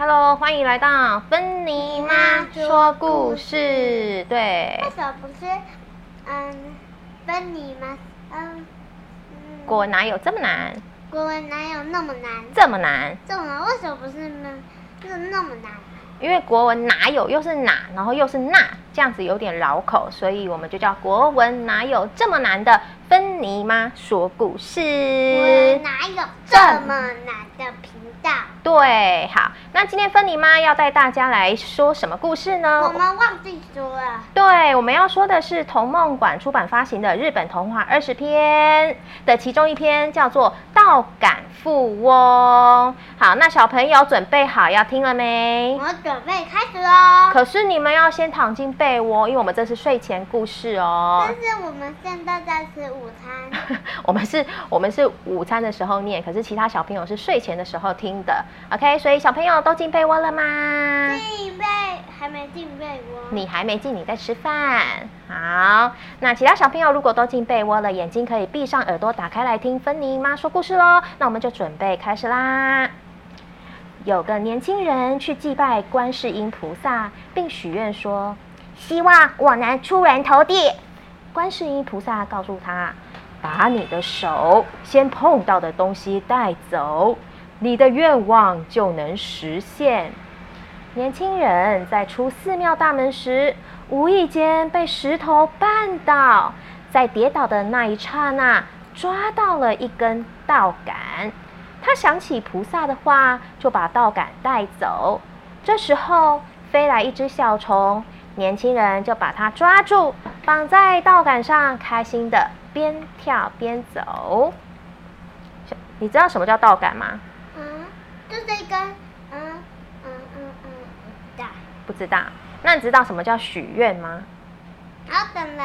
Hello，欢迎来到芬妮妈说故事。对为，什么不是嗯芬妮吗？嗯嗯，国文哪有这么难？国文哪有那么难？这么难？这么难？为什么不是呢那那么难？因为国文哪有又是哪，然后又是那，这样子有点绕口，所以我们就叫国文哪有这么难的芬妮妈说故事。国文哪有这么难的？对，好，那今天芬妮妈要带大家来说什么故事呢？我们忘记说了，对，我们要说的是童梦馆出版发行的日本童话二十篇的其中一篇，叫做《稻杆富翁》。好，那小朋友准备好要听了没我？准备开始喽。可是你们要先躺进被窝，因为我们这是睡前故事哦但。是我们现在在吃午餐，我们是，我们是午餐的时候念，可是其他小朋友是睡前的时候听的。OK，所以小朋友都进被窝了吗？进被还没进被窝。你还没进，你在吃饭。好，那其他小朋友如果都进被窝了，眼睛可以闭上，耳朵打开来听芬妮妈说故事喽。那我们就准备开始啦。有个年轻人去祭拜观世音菩萨，并许愿说：“希望我能出人头地。”观世音菩萨告诉他：“把你的手先碰到的东西带走，你的愿望就能实现。”年轻人在出寺庙大门时，无意间被石头绊倒，在跌倒的那一刹那，抓到了一根稻杆。他想起菩萨的话，就把稻杆带走。这时候，飞来一只小虫，年轻人就把它抓住，绑在稻杆上，开心的边跳边走。你知道什么叫稻杆吗？嗯，就是一根，嗯嗯嗯嗯，不知道。不知道。那你知道什么叫许愿吗？好，等了。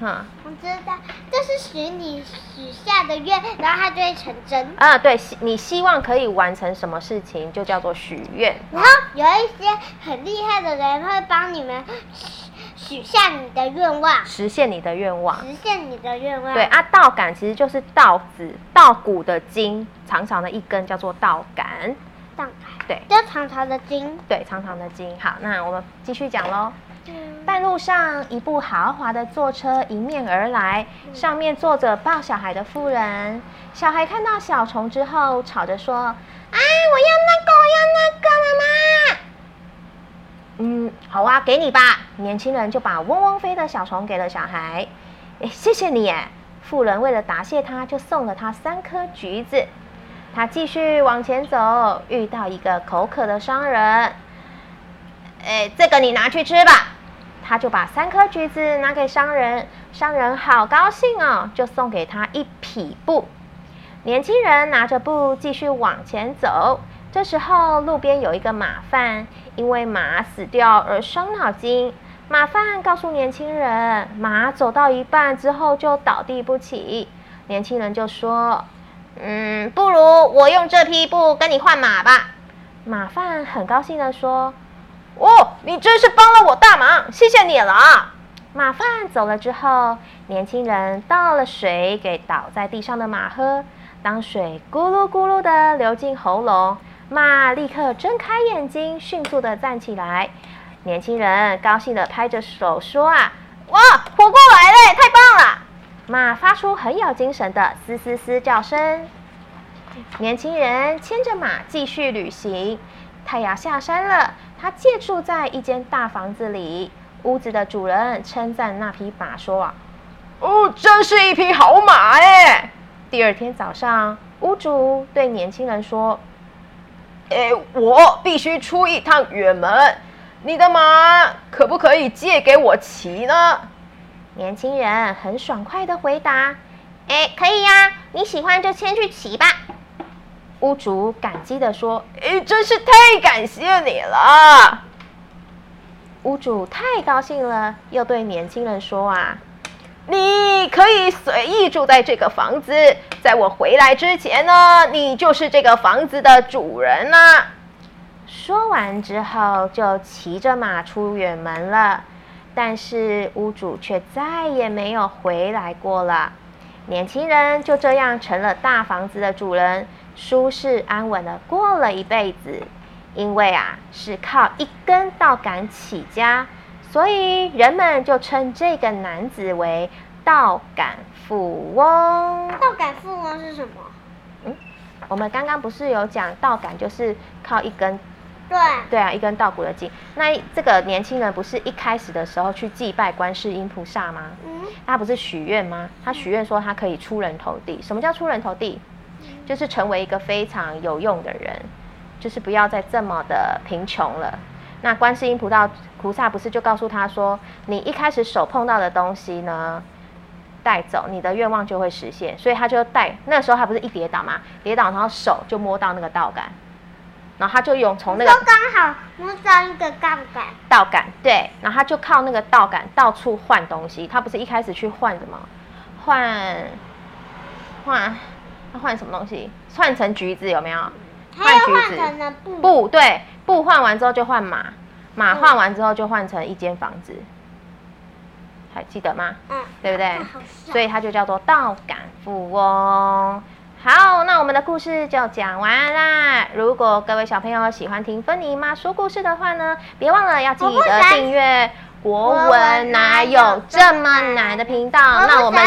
嗯。我知道，就是许你许下的愿，然后它就会成真。啊，对，你希望可以完成什么事情，就叫做许愿。然后有一些很厉害的人会帮你们许许下你的愿望，实现你的愿望。实现你的愿望。对，啊，稻杆其实就是稻子、稻谷的茎，长长的一根叫做稻杆。荡对就长长的筋。对，长长的茎。好，那我们继续讲喽。嗯半路上，一部豪华的坐车迎面而来，上面坐着抱小孩的妇人。小孩看到小虫之后，吵着说：“啊，我要那个，我要那个，妈妈。”嗯，好啊，给你吧。年轻人就把嗡嗡飞的小虫给了小孩。哎，谢谢你耶。妇人为了答谢他，就送了他三颗橘子。他继续往前走，遇到一个口渴的商人。哎，这个你拿去吃吧。他就把三颗橘子拿给商人，商人好高兴哦，就送给他一匹布。年轻人拿着布继续往前走。这时候，路边有一个马贩，因为马死掉而伤脑筋。马贩告诉年轻人，马走到一半之后就倒地不起。年轻人就说：“嗯，不如我用这匹布跟你换马吧。”马贩很高兴的说：“哦，你真是帮了我大忙，谢谢你了啊！”马贩走了之后，年轻人倒了水给倒在地上的马喝。当水咕噜咕噜的流进喉咙，马立刻睁开眼睛，迅速的站起来。年轻人高兴的拍着手说：“啊，哇，活过来了！”马发出很有精神的嘶嘶嘶叫声。年轻人牵着马继续旅行。太阳下山了，他借住在一间大房子里。屋子的主人称赞那匹马说：“啊，哦，真是一匹好马哎！”第二天早上，屋主对年轻人说：“哎，我必须出一趟远门，你的马可不可以借给我骑呢？”年轻人很爽快的回答：“哎，可以呀，你喜欢就先去骑吧。”屋主感激的说：“哎，真是太感谢你了！”屋主太高兴了，又对年轻人说：“啊，你可以随意住在这个房子，在我回来之前呢，你就是这个房子的主人啦。”说完之后，就骑着马出远门了。但是屋主却再也没有回来过了。年轻人就这样成了大房子的主人，舒适安稳的过了一辈子。因为啊是靠一根稻杆起家，所以人们就称这个男子为稻杆富翁。稻杆富翁是什么？嗯我们刚刚不是有讲稻杆就是靠一根，对，对啊，一根稻谷的茎。那这个年轻人不是一开始的时候去祭拜观世音菩萨吗？嗯，他不是许愿吗？他许愿说他可以出人头地。什么叫出人头地？就是成为一个非常有用的人，就是不要再这么的贫穷了。那观世音菩萨菩萨不是就告诉他说，你一开始手碰到的东西呢，带走，你的愿望就会实现。所以他就带，那时候他不是一跌倒嘛，跌倒然后手就摸到那个稻杆，然后他就用从那个都刚好摸到一个杠杆，倒杆，对，然后他就靠那个倒杆到处换东西。他不是一开始去换什么？换换他换什么东西？换成橘子有没有？换橘子成了布，布对，布换完之后就换马，马换完之后就换成一间房子，还记得吗？嗯，对不对所以它就叫做倒杆富翁。好，那我们的故事就讲完啦。如果各位小朋友喜欢听芬妮妈说故事的话呢，别忘了要记得订阅国文哪有这么难的频道。那我们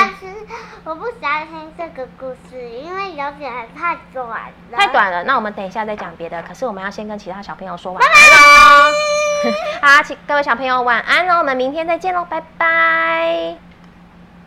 我不喜欢听这个故事，因为有点太短了。太。短了，那我们等一下再讲别的。可是我们要先跟其他小朋友说晚安喽。好，请各位小朋友晚安喽，我们明天再见喽，拜拜。